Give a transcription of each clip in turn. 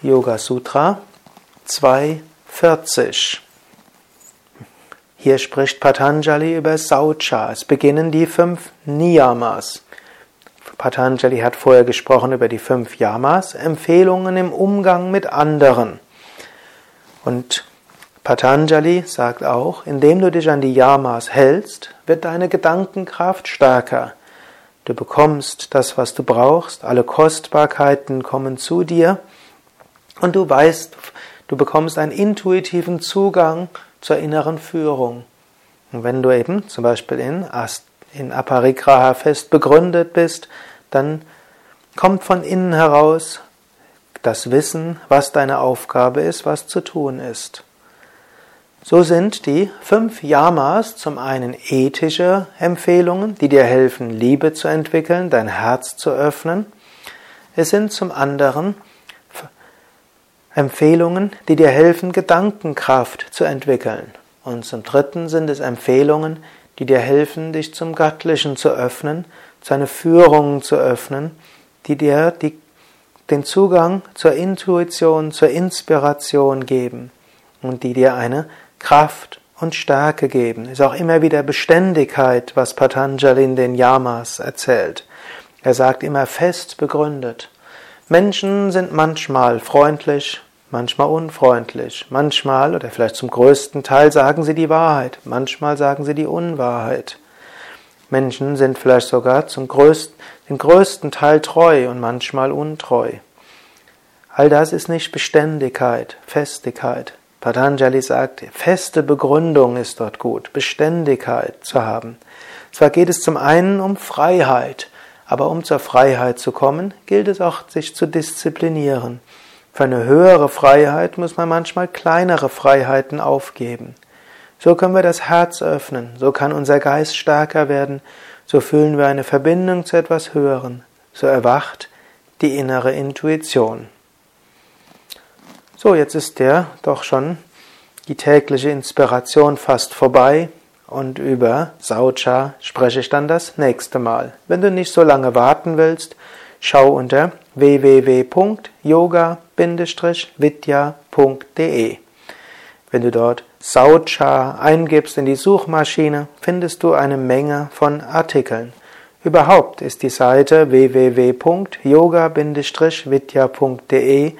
Yoga Sutra 240. Hier spricht Patanjali über Saucha. Es beginnen die fünf Niyamas. Patanjali hat vorher gesprochen über die fünf Yamas, Empfehlungen im Umgang mit anderen. Und Patanjali sagt auch, indem du dich an die Yamas hältst, wird deine Gedankenkraft stärker. Du bekommst das, was du brauchst, alle Kostbarkeiten kommen zu dir und du weißt, du bekommst einen intuitiven Zugang zur inneren Führung. Und wenn du eben zum Beispiel in, Ast, in Aparigraha fest begründet bist, dann kommt von innen heraus das Wissen, was deine Aufgabe ist, was zu tun ist. So sind die fünf Yamas zum einen ethische Empfehlungen, die dir helfen, Liebe zu entwickeln, dein Herz zu öffnen. Es sind zum anderen Empfehlungen, die dir helfen, Gedankenkraft zu entwickeln. Und zum Dritten sind es Empfehlungen, die dir helfen, dich zum Göttlichen zu öffnen, seine Führungen zu öffnen, die dir die, den Zugang zur Intuition, zur Inspiration geben und die dir eine Kraft und Stärke geben. Ist auch immer wieder Beständigkeit, was Patanjali in den Yamas erzählt. Er sagt immer fest begründet. Menschen sind manchmal freundlich, manchmal unfreundlich, manchmal oder vielleicht zum größten Teil sagen sie die Wahrheit, manchmal sagen sie die Unwahrheit. Menschen sind vielleicht sogar zum größten, den größten Teil treu und manchmal untreu. All das ist nicht Beständigkeit, Festigkeit. Patanjali sagt, feste Begründung ist dort gut, Beständigkeit zu haben. Zwar geht es zum einen um Freiheit, aber um zur Freiheit zu kommen, gilt es auch, sich zu disziplinieren. Für eine höhere Freiheit muss man manchmal kleinere Freiheiten aufgeben. So können wir das Herz öffnen, so kann unser Geist stärker werden, so fühlen wir eine Verbindung zu etwas Höheren, so erwacht die innere Intuition. So, jetzt ist der doch schon die tägliche Inspiration fast vorbei und über Saucha spreche ich dann das nächste Mal. Wenn du nicht so lange warten willst, schau unter www.yoga-vidya.de. Wenn du dort Saucha eingibst in die Suchmaschine, findest du eine Menge von Artikeln. Überhaupt ist die Seite www.yoga-vidya.de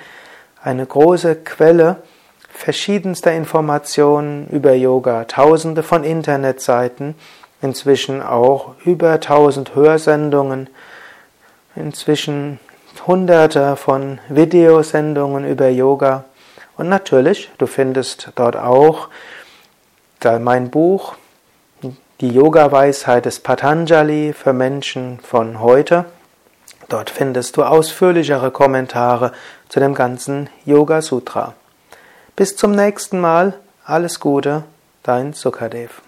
eine große Quelle verschiedenster Informationen über Yoga, tausende von Internetseiten, inzwischen auch über tausend Hörsendungen, inzwischen hunderte von Videosendungen über Yoga. Und natürlich, du findest dort auch mein Buch, die Yoga-Weisheit des Patanjali für Menschen von heute. Dort findest du ausführlichere Kommentare zu dem ganzen Yoga Sutra. Bis zum nächsten Mal, alles Gute, dein Sukadev.